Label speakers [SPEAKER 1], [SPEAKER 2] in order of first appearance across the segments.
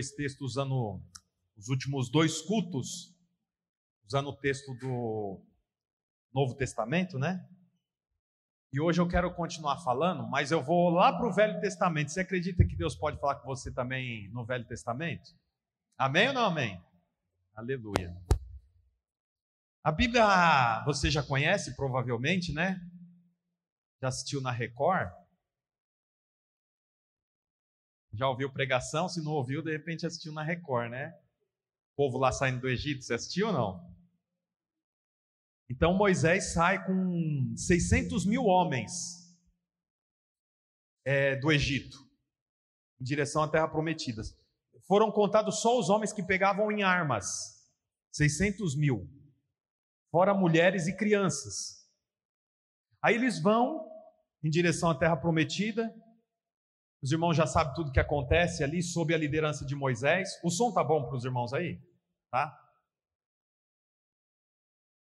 [SPEAKER 1] dois textos usando os últimos dois cultos, usando o texto do Novo Testamento, né? E hoje eu quero continuar falando, mas eu vou lá para o Velho Testamento. Você acredita que Deus pode falar com você também no Velho Testamento? Amém ou não amém? Aleluia. A Bíblia você já conhece, provavelmente, né? Já assistiu na Record? Já ouviu pregação? Se não ouviu, de repente assistiu na Record, né? O povo lá saindo do Egito, você assistiu ou não? Então Moisés sai com 600 mil homens é, do Egito, em direção à Terra Prometida. Foram contados só os homens que pegavam em armas, 600 mil, fora mulheres e crianças. Aí eles vão em direção à Terra Prometida. Os irmãos já sabem tudo que acontece ali sob a liderança de Moisés. O som tá bom para os irmãos aí, tá?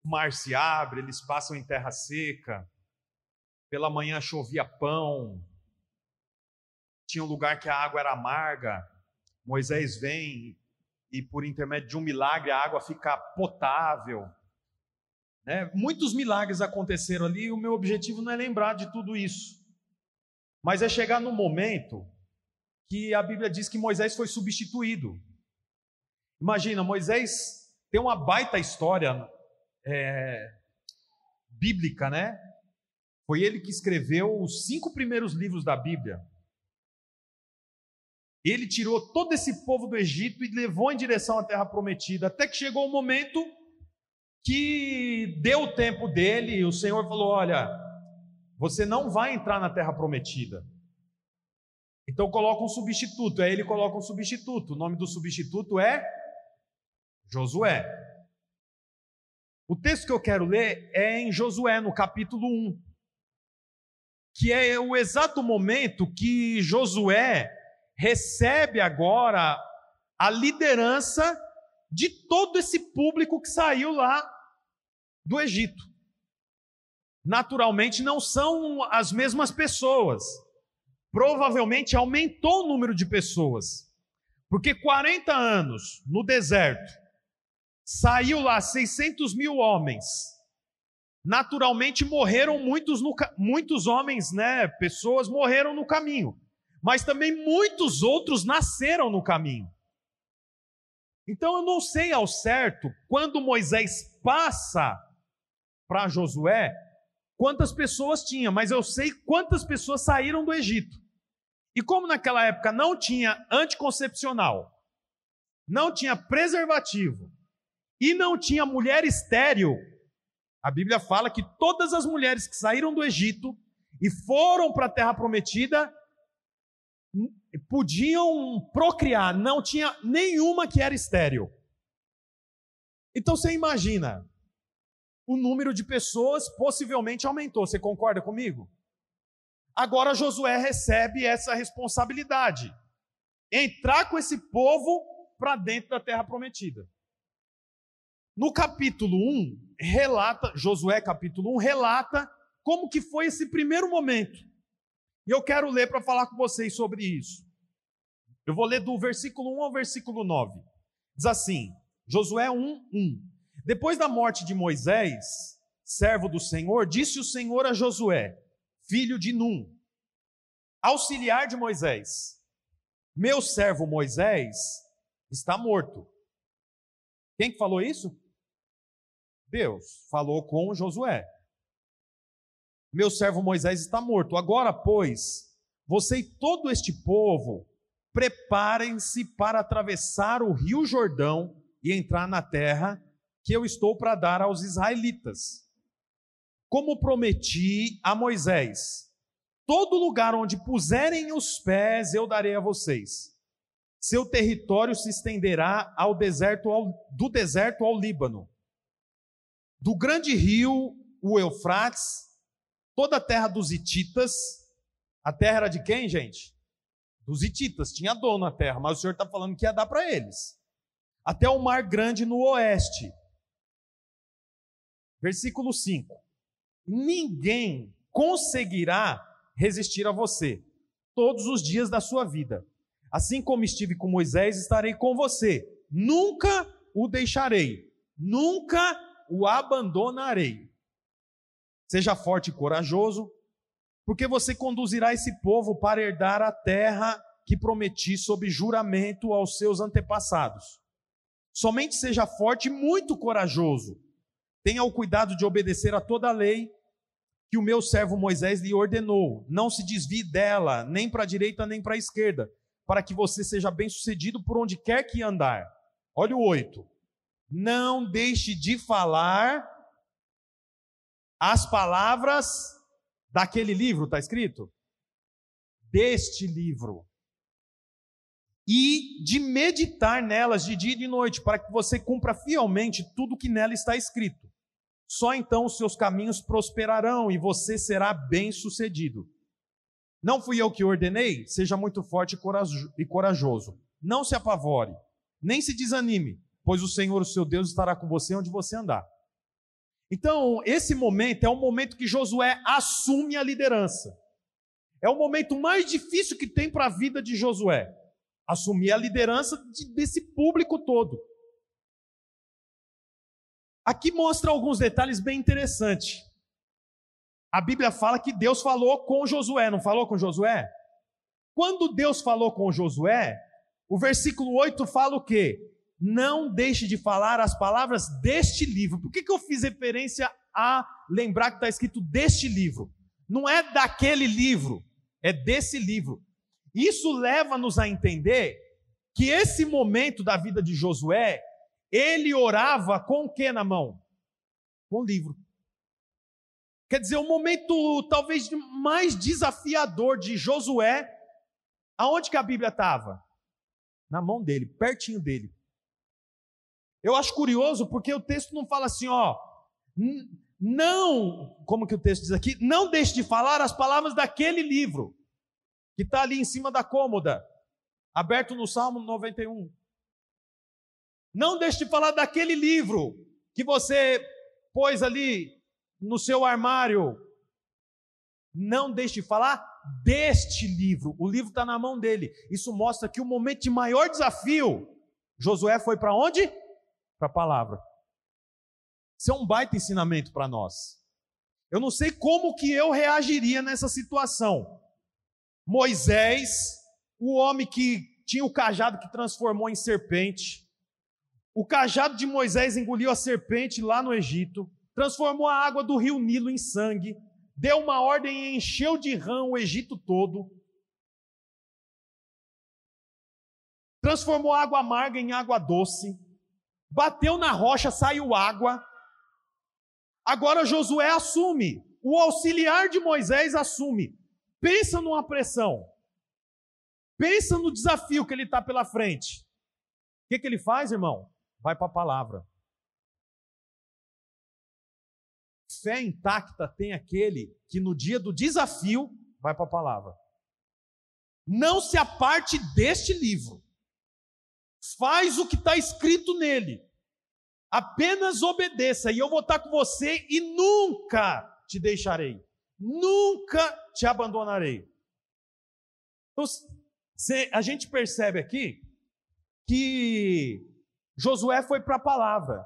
[SPEAKER 1] o mar se abre, eles passam em terra seca. Pela manhã chovia pão. Tinha um lugar que a água era amarga. Moisés vem e, por intermédio de um milagre, a água fica potável. Né? Muitos milagres aconteceram ali e o meu objetivo não é lembrar de tudo isso, mas é chegar no momento que a Bíblia diz que Moisés foi substituído. Imagina, Moisés tem uma baita história é, bíblica, né? Foi ele que escreveu os cinco primeiros livros da Bíblia. Ele tirou todo esse povo do Egito e levou em direção à terra prometida, até que chegou o um momento que deu o tempo dele, e o Senhor falou: Olha, você não vai entrar na terra prometida. Então coloca um substituto. Aí ele coloca um substituto. O nome do substituto é Josué. O texto que eu quero ler é em Josué, no capítulo 1, que é o exato momento que Josué recebe agora a liderança de todo esse público que saiu lá do Egito. Naturalmente, não são as mesmas pessoas. Provavelmente aumentou o número de pessoas. Porque 40 anos no deserto, Saiu lá 600 mil homens. Naturalmente morreram muitos, no, muitos homens, né? Pessoas morreram no caminho. Mas também muitos outros nasceram no caminho. Então eu não sei ao certo quando Moisés passa para Josué quantas pessoas tinha, mas eu sei quantas pessoas saíram do Egito. E como naquela época não tinha anticoncepcional, não tinha preservativo, e não tinha mulher estéril. A Bíblia fala que todas as mulheres que saíram do Egito e foram para a terra prometida podiam procriar, não tinha nenhuma que era estéril. Então você imagina, o número de pessoas possivelmente aumentou. Você concorda comigo? Agora Josué recebe essa responsabilidade: entrar com esse povo para dentro da terra prometida. No capítulo 1, relata, Josué capítulo 1, relata como que foi esse primeiro momento. E eu quero ler para falar com vocês sobre isso. Eu vou ler do versículo 1 ao versículo 9. Diz assim: Josué 1, 1. Depois da morte de Moisés, servo do Senhor, disse o Senhor a Josué, filho de Num, auxiliar de Moisés: Meu servo Moisés está morto. Quem que falou isso? Deus falou com Josué. Meu servo Moisés está morto. Agora, pois, você e todo este povo, preparem-se para atravessar o rio Jordão e entrar na terra que eu estou para dar aos israelitas. Como prometi a Moisés, todo lugar onde puserem os pés eu darei a vocês. Seu território se estenderá ao deserto ao, do deserto ao Líbano do grande rio, o Eufrates, toda a terra dos Hititas. A terra era de quem, gente? Dos Hititas. Tinha dono a terra, mas o Senhor está falando que ia dar para eles. Até o mar grande no oeste. Versículo 5: Ninguém conseguirá resistir a você todos os dias da sua vida. Assim como estive com Moisés, estarei com você. Nunca o deixarei, nunca o abandonarei. Seja forte e corajoso, porque você conduzirá esse povo para herdar a terra que prometi sob juramento aos seus antepassados. Somente seja forte e muito corajoso. Tenha o cuidado de obedecer a toda a lei que o meu servo Moisés lhe ordenou. Não se desvie dela, nem para a direita nem para a esquerda, para que você seja bem-sucedido por onde quer que andar. Olha o 8. Não deixe de falar as palavras daquele livro, está escrito? Deste livro. E de meditar nelas de dia e de noite, para que você cumpra fielmente tudo que nela está escrito. Só então os seus caminhos prosperarão e você será bem-sucedido. Não fui eu que ordenei? Seja muito forte e corajoso. Não se apavore, nem se desanime, pois o Senhor, o seu Deus, estará com você onde você andar. Então, esse momento é o momento que Josué assume a liderança. É o momento mais difícil que tem para a vida de Josué. Assumir a liderança de, desse público todo. Aqui mostra alguns detalhes bem interessantes. A Bíblia fala que Deus falou com Josué, não falou com Josué? Quando Deus falou com Josué, o versículo 8 fala o quê? não deixe de falar as palavras deste livro. Por que, que eu fiz referência a lembrar que está escrito deste livro? Não é daquele livro, é desse livro. Isso leva-nos a entender que esse momento da vida de Josué, ele orava com o que na mão? Com o livro. Quer dizer, o momento talvez mais desafiador de Josué, aonde que a Bíblia estava? Na mão dele, pertinho dele. Eu acho curioso porque o texto não fala assim, ó, não, como que o texto diz aqui? Não deixe de falar as palavras daquele livro que está ali em cima da cômoda, aberto no Salmo 91. Não deixe de falar daquele livro que você pôs ali no seu armário. Não deixe de falar deste livro. O livro está na mão dele. Isso mostra que o momento de maior desafio, Josué foi para onde? para a palavra. Isso é um baita ensinamento para nós. Eu não sei como que eu reagiria nessa situação. Moisés, o homem que tinha o cajado que transformou em serpente, o cajado de Moisés engoliu a serpente lá no Egito, transformou a água do rio Nilo em sangue, deu uma ordem e encheu de rã o Egito todo, transformou água amarga em água doce, bateu na rocha, saiu água. Agora Josué assume, o auxiliar de Moisés assume. Pensa numa pressão. Pensa no desafio que ele está pela frente. O que, que ele faz, irmão? Vai para a palavra. Fé intacta tem aquele que no dia do desafio vai para a palavra. Não se aparte deste livro. Faz o que está escrito nele. Apenas obedeça, e eu vou estar com você e nunca te deixarei. Nunca te abandonarei. Então, a gente percebe aqui que Josué foi para a palavra.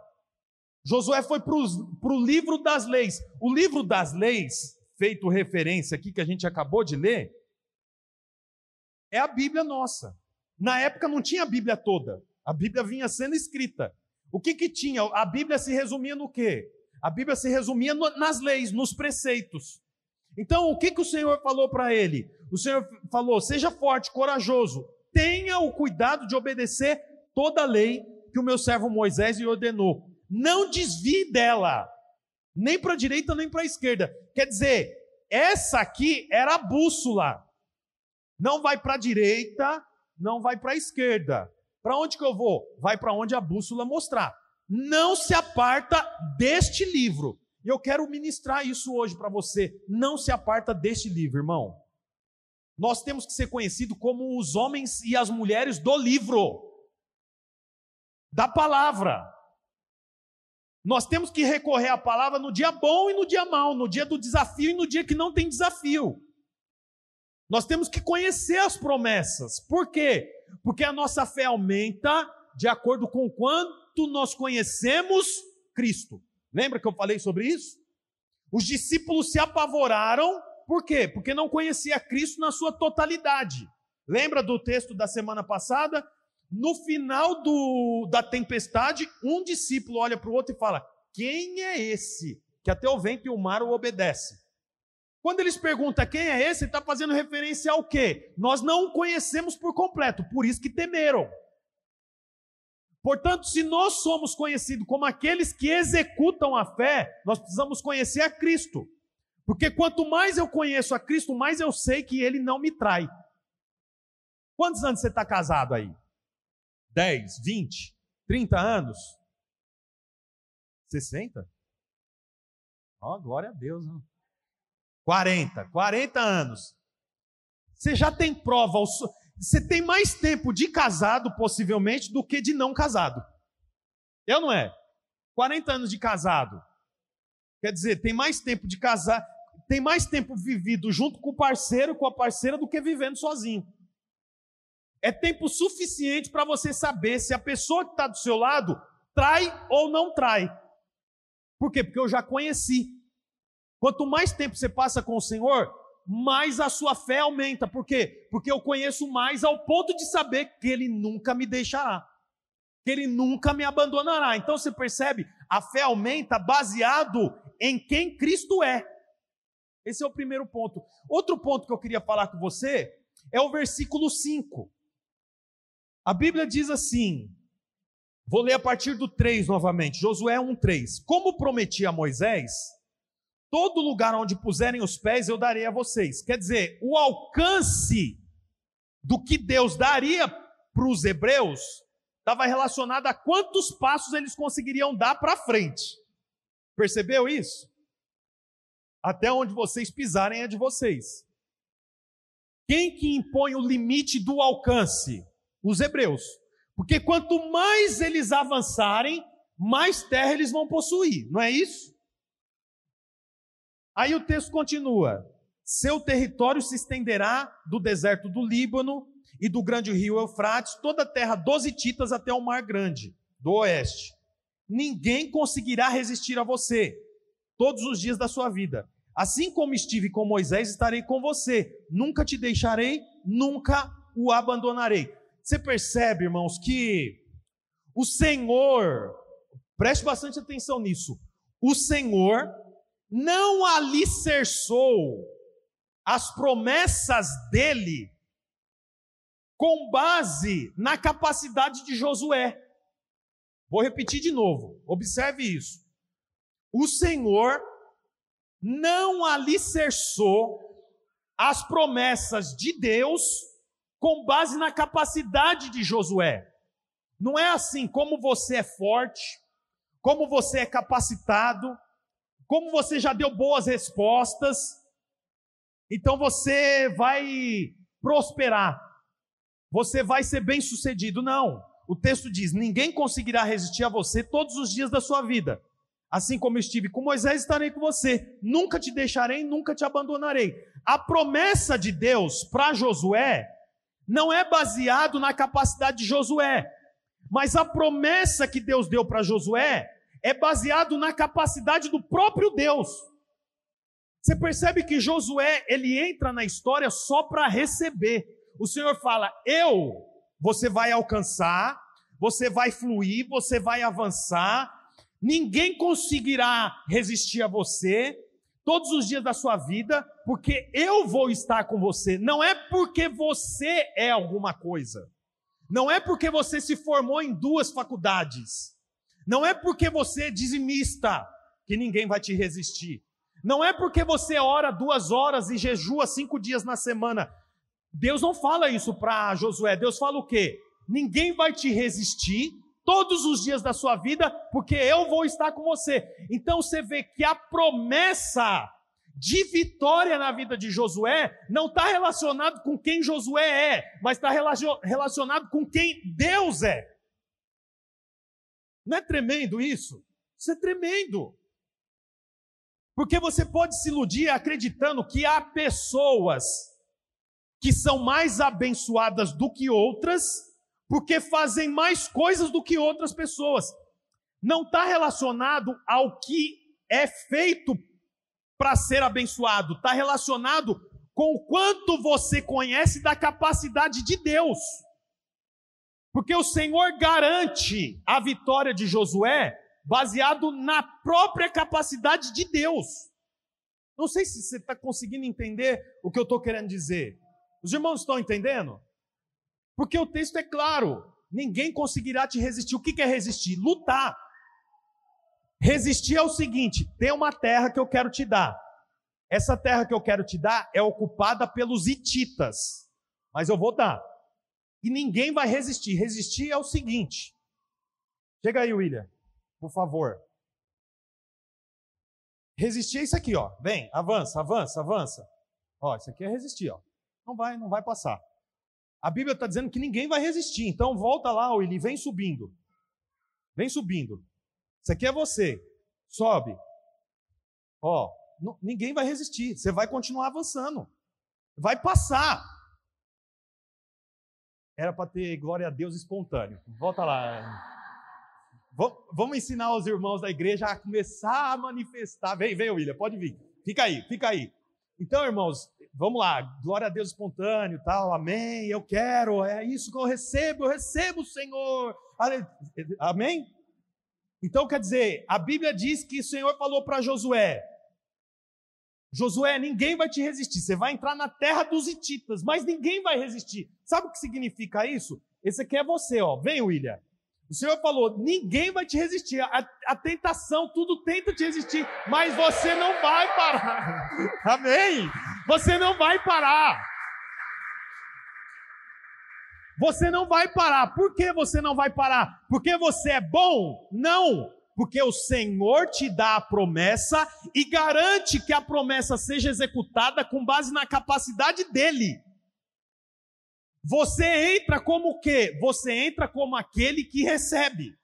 [SPEAKER 1] Josué foi para o livro das leis. O livro das leis, feito referência aqui que a gente acabou de ler, é a Bíblia nossa. Na época não tinha a Bíblia toda. A Bíblia vinha sendo escrita. O que que tinha? A Bíblia se resumia no quê? A Bíblia se resumia no, nas leis, nos preceitos. Então, o que que o Senhor falou para ele? O Senhor falou: seja forte, corajoso, tenha o cuidado de obedecer toda a lei que o meu servo Moisés lhe ordenou. Não desvie dela, nem para a direita nem para a esquerda. Quer dizer, essa aqui era a bússola. Não vai para a direita, não vai para a esquerda. Para onde que eu vou? Vai para onde a bússola mostrar. Não se aparta deste livro. E eu quero ministrar isso hoje para você. Não se aparta deste livro, irmão. Nós temos que ser conhecidos como os homens e as mulheres do livro, da palavra. Nós temos que recorrer à palavra no dia bom e no dia mau, no dia do desafio e no dia que não tem desafio. Nós temos que conhecer as promessas. Por quê? Porque a nossa fé aumenta de acordo com quanto nós conhecemos Cristo. Lembra que eu falei sobre isso? Os discípulos se apavoraram, por quê? Porque não conhecia Cristo na sua totalidade. Lembra do texto da semana passada? No final do, da tempestade, um discípulo olha para o outro e fala: Quem é esse que até o vento e o mar o obedece? Quando eles perguntam quem é esse, está fazendo referência ao quê? Nós não o conhecemos por completo, por isso que temeram. Portanto, se nós somos conhecidos como aqueles que executam a fé, nós precisamos conhecer a Cristo. Porque quanto mais eu conheço a Cristo, mais eu sei que Ele não me trai. Quantos anos você está casado aí? 10, 20, 30 anos? 60? Ó, oh, glória a Deus. Né? 40, 40 anos. Você já tem prova, você tem mais tempo de casado, possivelmente, do que de não casado. Eu não é? 40 anos de casado. Quer dizer, tem mais tempo de casar, tem mais tempo vivido junto com o parceiro, com a parceira, do que vivendo sozinho. É tempo suficiente para você saber se a pessoa que está do seu lado trai ou não trai. Por quê? Porque eu já conheci. Quanto mais tempo você passa com o Senhor, mais a sua fé aumenta. Por quê? Porque eu conheço mais ao ponto de saber que Ele nunca me deixará, que Ele nunca me abandonará. Então você percebe, a fé aumenta baseado em quem Cristo é. Esse é o primeiro ponto. Outro ponto que eu queria falar com você é o versículo 5. A Bíblia diz assim: vou ler a partir do 3 novamente, Josué 1,3. Como prometi a Moisés, todo lugar onde puserem os pés eu darei a vocês. Quer dizer, o alcance do que Deus daria para os hebreus estava relacionado a quantos passos eles conseguiriam dar para frente. Percebeu isso? Até onde vocês pisarem é de vocês. Quem que impõe o limite do alcance? Os hebreus. Porque quanto mais eles avançarem, mais terra eles vão possuir, não é isso? Aí o texto continua: seu território se estenderá do deserto do Líbano e do grande rio Eufrates, toda a terra dos Hititas até o Mar Grande, do oeste. Ninguém conseguirá resistir a você todos os dias da sua vida. Assim como estive com Moisés, estarei com você. Nunca te deixarei, nunca o abandonarei. Você percebe, irmãos, que o Senhor, preste bastante atenção nisso, o Senhor não alicerçou as promessas dele com base na capacidade de Josué. Vou repetir de novo, observe isso. O Senhor não alicerçou as promessas de Deus com base na capacidade de Josué. Não é assim, como você é forte, como você é capacitado, como você já deu boas respostas, então você vai prosperar, você vai ser bem sucedido. Não. O texto diz: ninguém conseguirá resistir a você todos os dias da sua vida. Assim como estive com Moisés, estarei com você. Nunca te deixarei, nunca te abandonarei. A promessa de Deus para Josué não é baseado na capacidade de Josué, mas a promessa que Deus deu para Josué é baseado na capacidade do próprio Deus. Você percebe que Josué, ele entra na história só para receber. O Senhor fala: "Eu, você vai alcançar, você vai fluir, você vai avançar, ninguém conseguirá resistir a você, todos os dias da sua vida, porque eu vou estar com você. Não é porque você é alguma coisa. Não é porque você se formou em duas faculdades. Não é porque você é dizimista que ninguém vai te resistir. Não é porque você ora duas horas e jejua cinco dias na semana. Deus não fala isso para Josué. Deus fala o quê? Ninguém vai te resistir todos os dias da sua vida, porque eu vou estar com você. Então você vê que a promessa de vitória na vida de Josué não está relacionado com quem Josué é, mas está relacionado com quem Deus é. Não é tremendo isso? Isso é tremendo. Porque você pode se iludir acreditando que há pessoas que são mais abençoadas do que outras, porque fazem mais coisas do que outras pessoas. Não está relacionado ao que é feito para ser abençoado, está relacionado com o quanto você conhece da capacidade de Deus. Porque o Senhor garante a vitória de Josué baseado na própria capacidade de Deus. Não sei se você está conseguindo entender o que eu estou querendo dizer. Os irmãos estão entendendo? Porque o texto é claro: ninguém conseguirá te resistir. O que é resistir? Lutar. Resistir é o seguinte: tem uma terra que eu quero te dar. Essa terra que eu quero te dar é ocupada pelos hititas, mas eu vou dar. E ninguém vai resistir. Resistir é o seguinte. Chega aí, William, por favor. Resistir é isso aqui, ó. Vem, avança, avança, avança. Ó, isso aqui é resistir, ó. Não vai, não vai passar. A Bíblia está dizendo que ninguém vai resistir. Então volta lá, William, vem subindo. Vem subindo. Isso aqui é você. Sobe. Ó, ninguém vai resistir. Você vai continuar avançando. Vai passar. Era para ter glória a Deus espontâneo. Volta lá. Vamos ensinar os irmãos da igreja a começar a manifestar. Vem, vem, William, pode vir. Fica aí, fica aí. Então, irmãos, vamos lá. Glória a Deus espontâneo, tal. Amém. Eu quero. É isso que eu recebo. Eu recebo, Senhor. Amém? Então, quer dizer, a Bíblia diz que o Senhor falou para Josué: Josué, ninguém vai te resistir. Você vai entrar na terra dos hititas, mas ninguém vai resistir. Sabe o que significa isso? Esse aqui é você, ó. Vem, William. O Senhor falou: ninguém vai te resistir. A, a, tentação, tudo tenta te resistir, mas você não vai parar. Amém? Você não vai parar. Você não vai parar. Por que você não vai parar? Porque você é bom? Não porque o Senhor te dá a promessa e garante que a promessa seja executada com base na capacidade dele. Você entra como o quê? Você entra como aquele que recebe.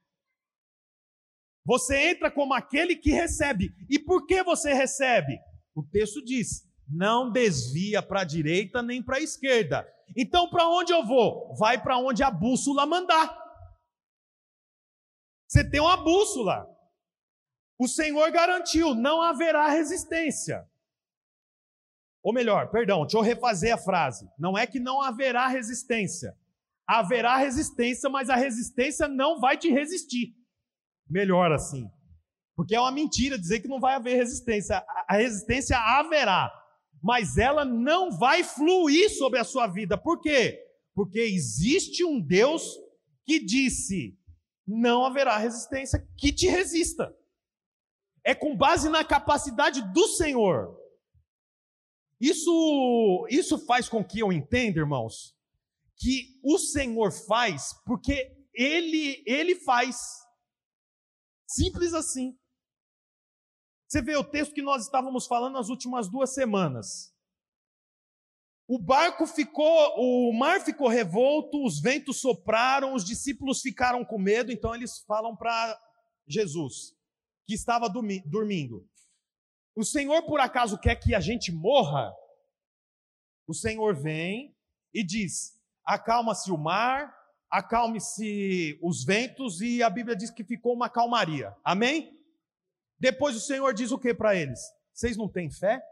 [SPEAKER 1] Você entra como aquele que recebe. E por que você recebe? O texto diz: não desvia para a direita nem para a esquerda. Então, para onde eu vou? Vai para onde a bússola mandar. Você tem uma bússola. O Senhor garantiu, não haverá resistência. Ou melhor, perdão, deixa eu refazer a frase. Não é que não haverá resistência. Haverá resistência, mas a resistência não vai te resistir. Melhor assim. Porque é uma mentira dizer que não vai haver resistência. A resistência haverá, mas ela não vai fluir sobre a sua vida. Por quê? Porque existe um Deus que disse: não haverá resistência que te resista. É com base na capacidade do Senhor. Isso, isso faz com que eu entenda, irmãos, que o Senhor faz porque Ele, Ele faz. Simples assim. Você vê o texto que nós estávamos falando nas últimas duas semanas. O barco ficou, o mar ficou revolto, os ventos sopraram, os discípulos ficaram com medo, então eles falam para Jesus, que estava dormindo: O Senhor por acaso quer que a gente morra? O Senhor vem e diz: Acalma-se o mar, acalme-se os ventos, e a Bíblia diz que ficou uma calmaria. Amém? Depois o Senhor diz o que para eles? Vocês não têm fé?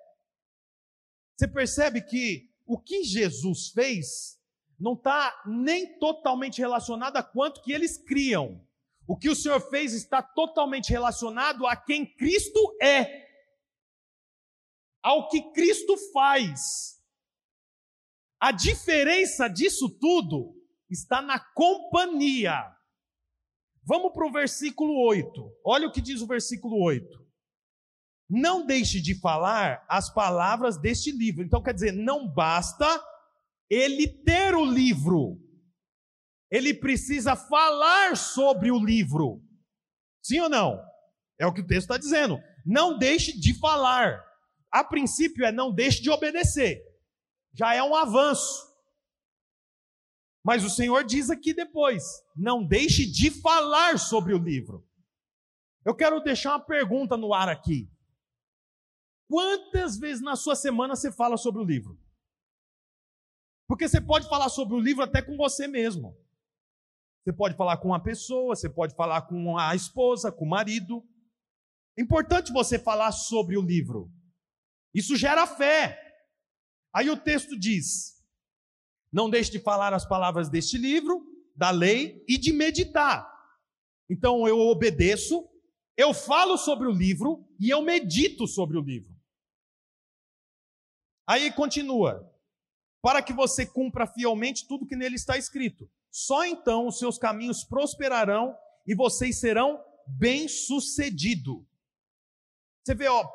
[SPEAKER 1] Você percebe que o que Jesus fez não está nem totalmente relacionado a quanto que eles criam. O que o Senhor fez está totalmente relacionado a quem Cristo é, ao que Cristo faz. A diferença disso tudo está na companhia. Vamos para o versículo 8. Olha o que diz o versículo 8. Não deixe de falar as palavras deste livro. Então, quer dizer, não basta ele ter o livro, ele precisa falar sobre o livro. Sim ou não? É o que o texto está dizendo. Não deixe de falar. A princípio é não deixe de obedecer. Já é um avanço. Mas o Senhor diz aqui depois: não deixe de falar sobre o livro. Eu quero deixar uma pergunta no ar aqui. Quantas vezes na sua semana você fala sobre o livro? Porque você pode falar sobre o livro até com você mesmo. Você pode falar com uma pessoa, você pode falar com a esposa, com o marido. É importante você falar sobre o livro. Isso gera fé. Aí o texto diz: Não deixe de falar as palavras deste livro, da lei e de meditar. Então eu obedeço, eu falo sobre o livro e eu medito sobre o livro. Aí continua: Para que você cumpra fielmente tudo que nele está escrito. Só então os seus caminhos prosperarão e vocês serão bem-sucedidos. Você vê, ó,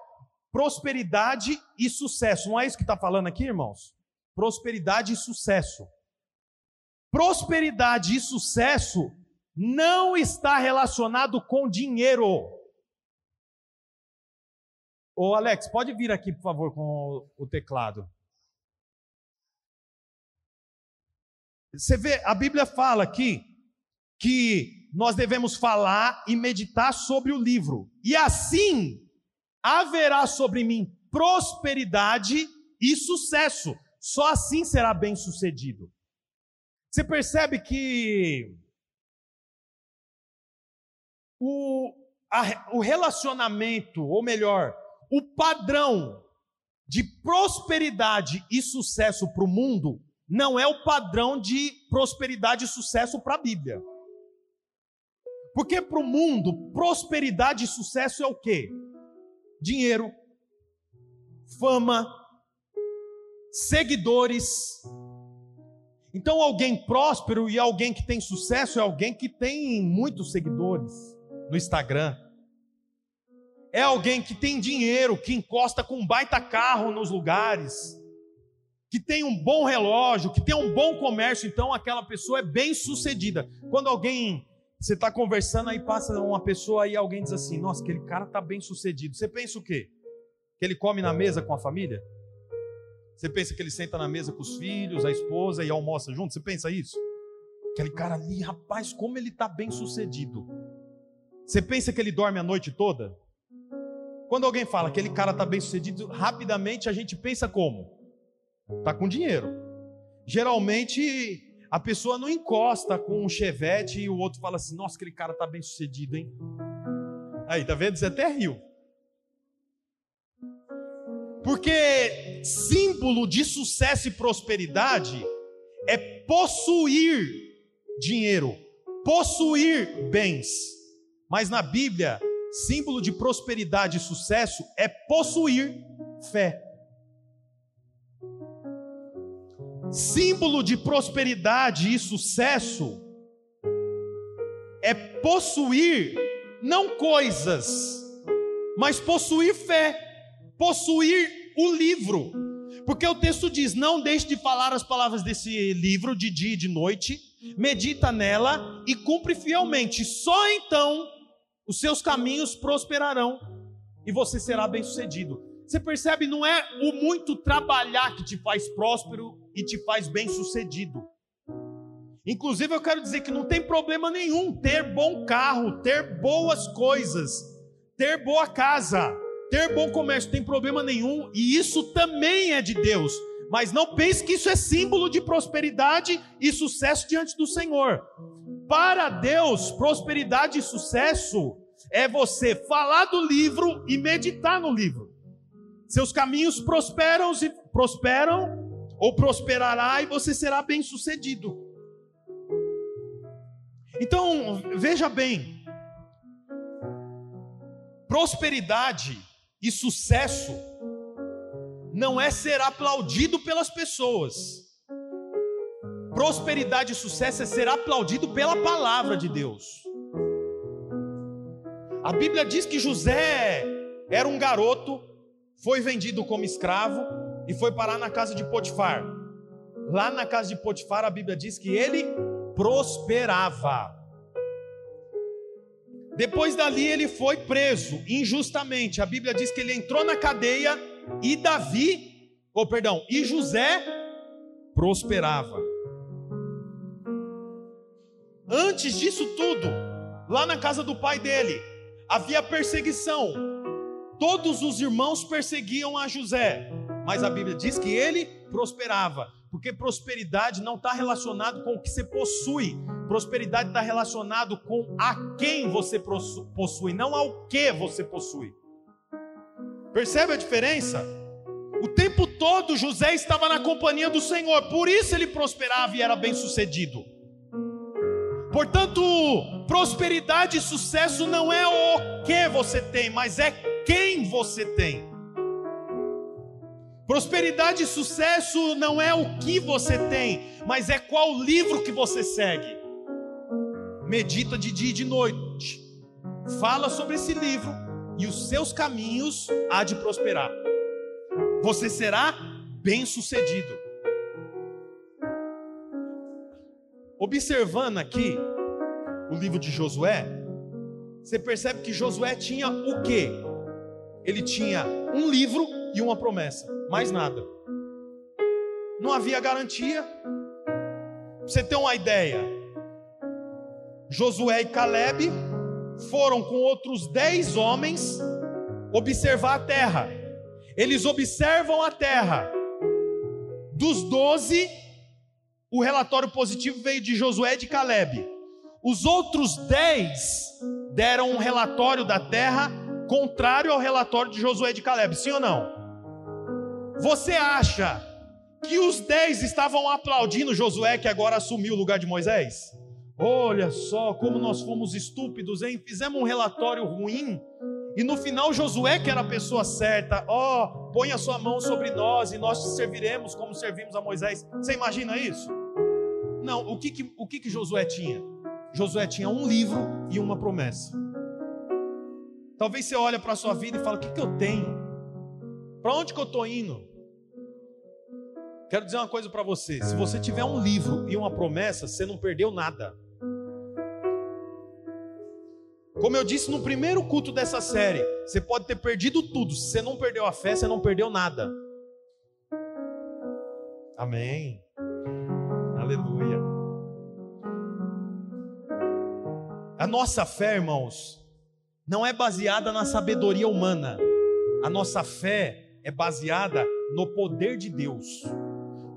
[SPEAKER 1] prosperidade e sucesso. Não é isso que está falando aqui, irmãos? Prosperidade e sucesso. Prosperidade e sucesso não está relacionado com dinheiro. Ô Alex, pode vir aqui, por favor, com o teclado. Você vê, a Bíblia fala aqui que nós devemos falar e meditar sobre o livro, e assim haverá sobre mim prosperidade e sucesso. Só assim será bem sucedido. Você percebe que o, a, o relacionamento, ou melhor, o padrão de prosperidade e sucesso para o mundo não é o padrão de prosperidade e sucesso para a Bíblia. Porque para o mundo, prosperidade e sucesso é o quê? Dinheiro, fama, seguidores. Então, alguém próspero e alguém que tem sucesso é alguém que tem muitos seguidores no Instagram. É alguém que tem dinheiro, que encosta com um baita carro nos lugares que tem um bom relógio, que tem um bom comércio, então aquela pessoa é bem sucedida. Quando alguém, você está conversando, aí passa uma pessoa aí, alguém diz assim: Nossa, aquele cara está bem sucedido. Você pensa o quê? Que ele come na mesa com a família? Você pensa que ele senta na mesa com os filhos, a esposa e almoça junto? Você pensa isso? Aquele cara ali, rapaz, como ele está bem sucedido. Você pensa que ele dorme a noite toda? Quando alguém fala que aquele cara está bem sucedido, rapidamente a gente pensa como? Está com dinheiro. Geralmente a pessoa não encosta com um chevette e o outro fala assim: Nossa, aquele cara está bem sucedido, hein? Aí, tá vendo? Você até riu. Porque símbolo de sucesso e prosperidade é possuir dinheiro, possuir bens. Mas na Bíblia, símbolo de prosperidade e sucesso é possuir fé. símbolo de prosperidade e sucesso é possuir não coisas, mas possuir fé, possuir o livro. Porque o texto diz: Não deixe de falar as palavras desse livro de dia e de noite, medita nela e cumpre fielmente. Só então os seus caminhos prosperarão e você será bem-sucedido. Você percebe, não é o muito trabalhar que te faz próspero e te faz bem-sucedido. Inclusive, eu quero dizer que não tem problema nenhum ter bom carro, ter boas coisas, ter boa casa, ter bom comércio, tem problema nenhum, e isso também é de Deus. Mas não pense que isso é símbolo de prosperidade e sucesso diante do Senhor. Para Deus, prosperidade e sucesso é você falar do livro e meditar no livro. Seus caminhos prosperam e prosperam ou prosperará e você será bem-sucedido. Então, veja bem, prosperidade e sucesso não é ser aplaudido pelas pessoas. Prosperidade e sucesso é ser aplaudido pela palavra de Deus. A Bíblia diz que José era um garoto foi vendido como escravo e foi parar na casa de Potifar. Lá na casa de Potifar, a Bíblia diz que ele prosperava. Depois dali, ele foi preso injustamente. A Bíblia diz que ele entrou na cadeia e Davi, ou oh, perdão, e José prosperava. Antes disso tudo, lá na casa do pai dele, havia perseguição, Todos os irmãos perseguiam a José, mas a Bíblia diz que ele prosperava. Porque prosperidade não está relacionado com o que você possui. Prosperidade está relacionado com a quem você possui, não ao que você possui. Percebe a diferença? O tempo todo José estava na companhia do Senhor, por isso ele prosperava e era bem sucedido. Portanto, prosperidade e sucesso não é o que você tem, mas é quem você tem. Prosperidade e sucesso não é o que você tem, mas é qual livro que você segue. Medita de dia e de noite. Fala sobre esse livro e os seus caminhos há de prosperar. Você será bem-sucedido. Observando aqui o livro de Josué, você percebe que Josué tinha o quê? Ele tinha um livro e uma promessa, mais nada. Não havia garantia. Pra você ter uma ideia, Josué e Caleb foram com outros dez homens observar a terra. Eles observam a terra. Dos doze, o relatório positivo veio de Josué e de Caleb. Os outros dez deram um relatório da terra contrário ao relatório de Josué e de Caleb, sim ou não? Você acha que os dez estavam aplaudindo Josué que agora assumiu o lugar de Moisés? Olha só como nós fomos estúpidos, hein? Fizemos um relatório ruim. E no final, Josué, que era a pessoa certa, ó, oh, põe a sua mão sobre nós e nós te serviremos como servimos a Moisés. Você imagina isso? Não, o que, que, o que, que Josué tinha? Josué tinha um livro e uma promessa. Talvez você olhe para a sua vida e fale: o que, que eu tenho? Para onde que eu estou indo? Quero dizer uma coisa para você: se você tiver um livro e uma promessa, você não perdeu nada. Como eu disse no primeiro culto dessa série, você pode ter perdido tudo. Se você não perdeu a fé, você não perdeu nada. Amém. Aleluia. A nossa fé, irmãos, não é baseada na sabedoria humana. A nossa fé é baseada no poder de Deus.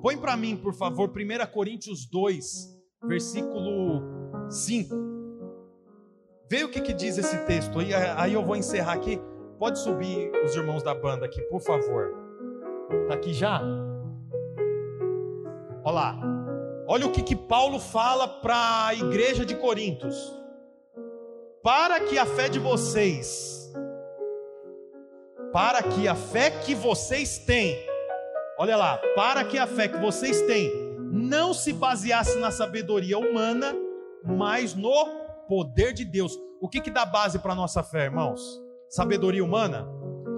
[SPEAKER 1] Põe para mim, por favor, 1 Coríntios 2, versículo 5. Vê o que, que diz esse texto aí, aí eu vou encerrar aqui. Pode subir os irmãos da banda aqui, por favor. Tá aqui já? Olha lá. Olha o que, que Paulo fala para a igreja de Corintos. Para que a fé de vocês, para que a fé que vocês têm, olha lá, para que a fé que vocês têm não se baseasse na sabedoria humana, mas no poder de Deus. O que, que dá base para a nossa fé, irmãos? Sabedoria humana?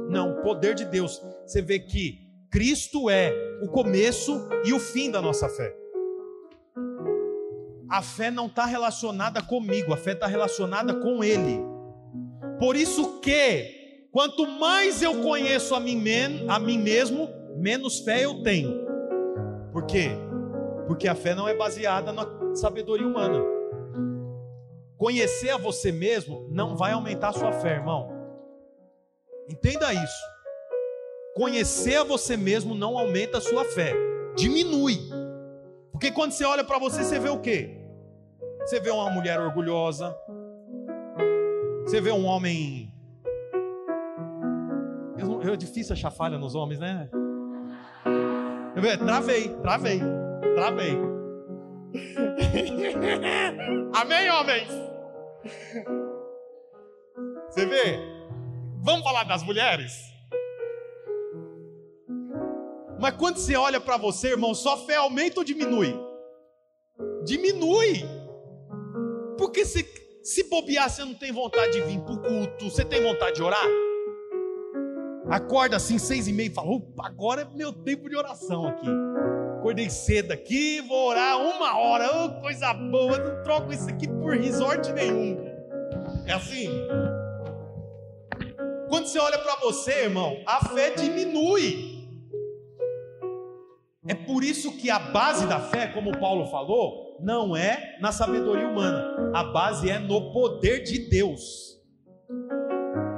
[SPEAKER 1] Não, poder de Deus. Você vê que Cristo é o começo e o fim da nossa fé. A fé não está relacionada comigo, a fé está relacionada com Ele. Por isso que, quanto mais eu conheço a mim, a mim mesmo, menos fé eu tenho. Por quê? Porque a fé não é baseada na sabedoria humana. Conhecer a você mesmo não vai aumentar a sua fé, irmão. Entenda isso. Conhecer a você mesmo não aumenta a sua fé, diminui. Porque quando você olha para você, você vê o quê? Você vê uma mulher orgulhosa, você vê um homem. É difícil achar falha nos homens, né? Travei, travei, travei. Amém, homens? Você vê? Vamos falar das mulheres? Mas quando você olha para você, irmão, sua fé aumenta ou diminui? Diminui. Porque se, se bobear, você não tem vontade de vir para o culto, você tem vontade de orar? Acorda assim, seis e meia e fala: agora é meu tempo de oração aqui. Acordei cedo aqui, vou orar uma hora, oh, coisa boa, não troco isso aqui por resort nenhum. É assim? Quando você olha para você, irmão, a fé diminui. É por isso que a base da fé, como Paulo falou, não é na sabedoria humana, a base é no poder de Deus.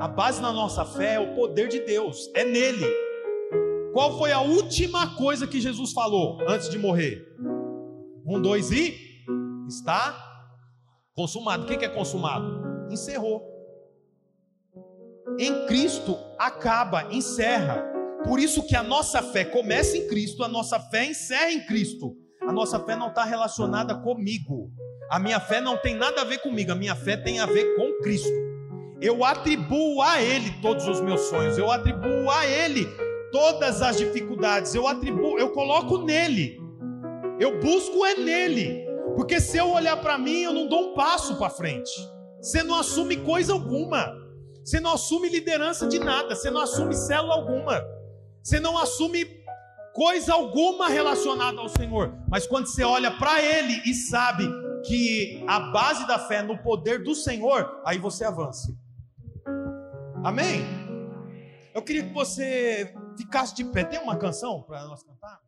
[SPEAKER 1] A base na nossa fé é o poder de Deus, é nele. Qual foi a última coisa que Jesus falou antes de morrer? Um, dois e está consumado. O que é consumado? Encerrou. Em Cristo acaba, encerra. Por isso que a nossa fé começa em Cristo, a nossa fé encerra em Cristo. A nossa fé não está relacionada comigo. A minha fé não tem nada a ver comigo, a minha fé tem a ver com Cristo. Eu atribuo a Ele todos os meus sonhos, eu atribuo a Ele todas as dificuldades, eu atribuo, eu coloco nele, eu busco é nele, porque se eu olhar para mim, eu não dou um passo para frente. Você não assume coisa alguma, você não assume liderança de nada, você não assume célula alguma, você não assume coisa alguma relacionada ao Senhor. Mas quando você olha para Ele e sabe que a base da fé é no poder do Senhor, aí você avança. Amém? Eu queria que você ficasse de pé. Tem uma canção para nós cantar?